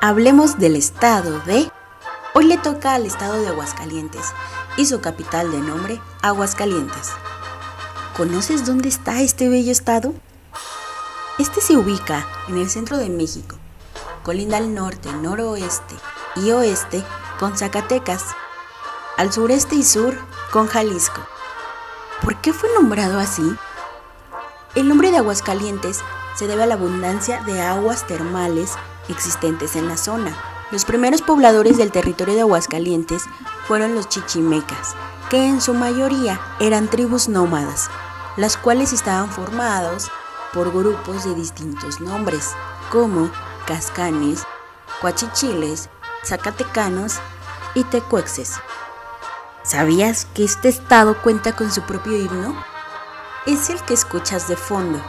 hablemos del estado de... Hoy le toca al estado de Aguascalientes y su capital de nombre, Aguascalientes. ¿Conoces dónde está este bello estado? Este se ubica en el centro de México, colinda al norte, noroeste y oeste con Zacatecas, al sureste y sur con Jalisco. ¿Por qué fue nombrado así? El nombre de Aguascalientes se debe a la abundancia de aguas termales existentes en la zona. Los primeros pobladores del territorio de Aguascalientes fueron los chichimecas, que en su mayoría eran tribus nómadas, las cuales estaban formados por grupos de distintos nombres, como cascanes, cuachichiles, zacatecanos y tecuexes. ¿Sabías que este estado cuenta con su propio himno? Es el que escuchas de fondo.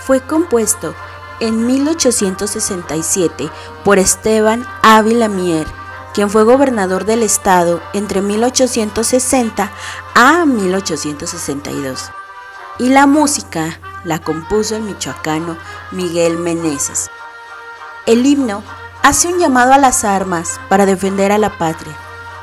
Fue compuesto en 1867 por Esteban Ávila Mier, quien fue gobernador del estado entre 1860 a 1862. Y la música la compuso el michoacano Miguel Meneses. El himno hace un llamado a las armas para defender a la patria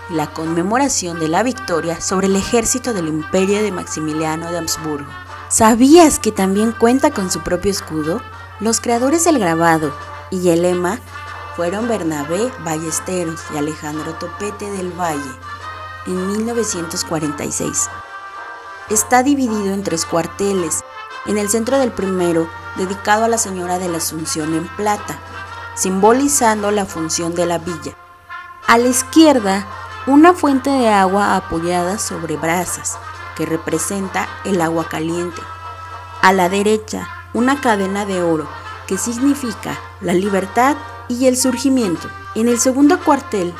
la conmemoración de la victoria sobre el ejército del imperio de Maximiliano de Habsburgo. ¿Sabías que también cuenta con su propio escudo? Los creadores del grabado y el lema fueron Bernabé Ballesteros y Alejandro Topete del Valle en 1946. Está dividido en tres cuarteles. En el centro del primero, dedicado a la Señora de la Asunción en plata, simbolizando la función de la villa. A la izquierda, una fuente de agua apoyada sobre brasas, que representa el agua caliente. A la derecha, una cadena de oro, que significa la libertad y el surgimiento. En el segundo cuartel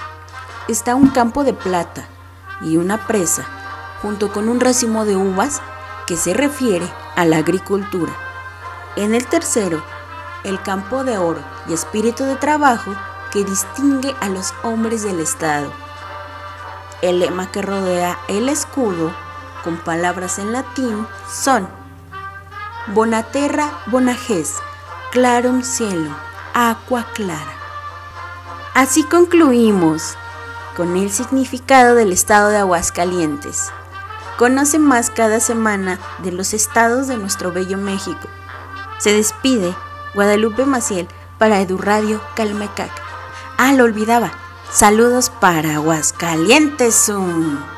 está un campo de plata y una presa, junto con un racimo de uvas que se refiere a la agricultura. En el tercero, el campo de oro y espíritu de trabajo que distingue a los hombres del Estado. El lema que rodea el escudo, con palabras en latín, son Bonaterra bonages, clarum cielo, aqua clara. Así concluimos con el significado del estado de Aguascalientes. Conoce más cada semana de los estados de nuestro bello México. Se despide Guadalupe Maciel para Edurradio Calmecac. Ah, lo olvidaba. Saludos para Aguascalientes. Zoom.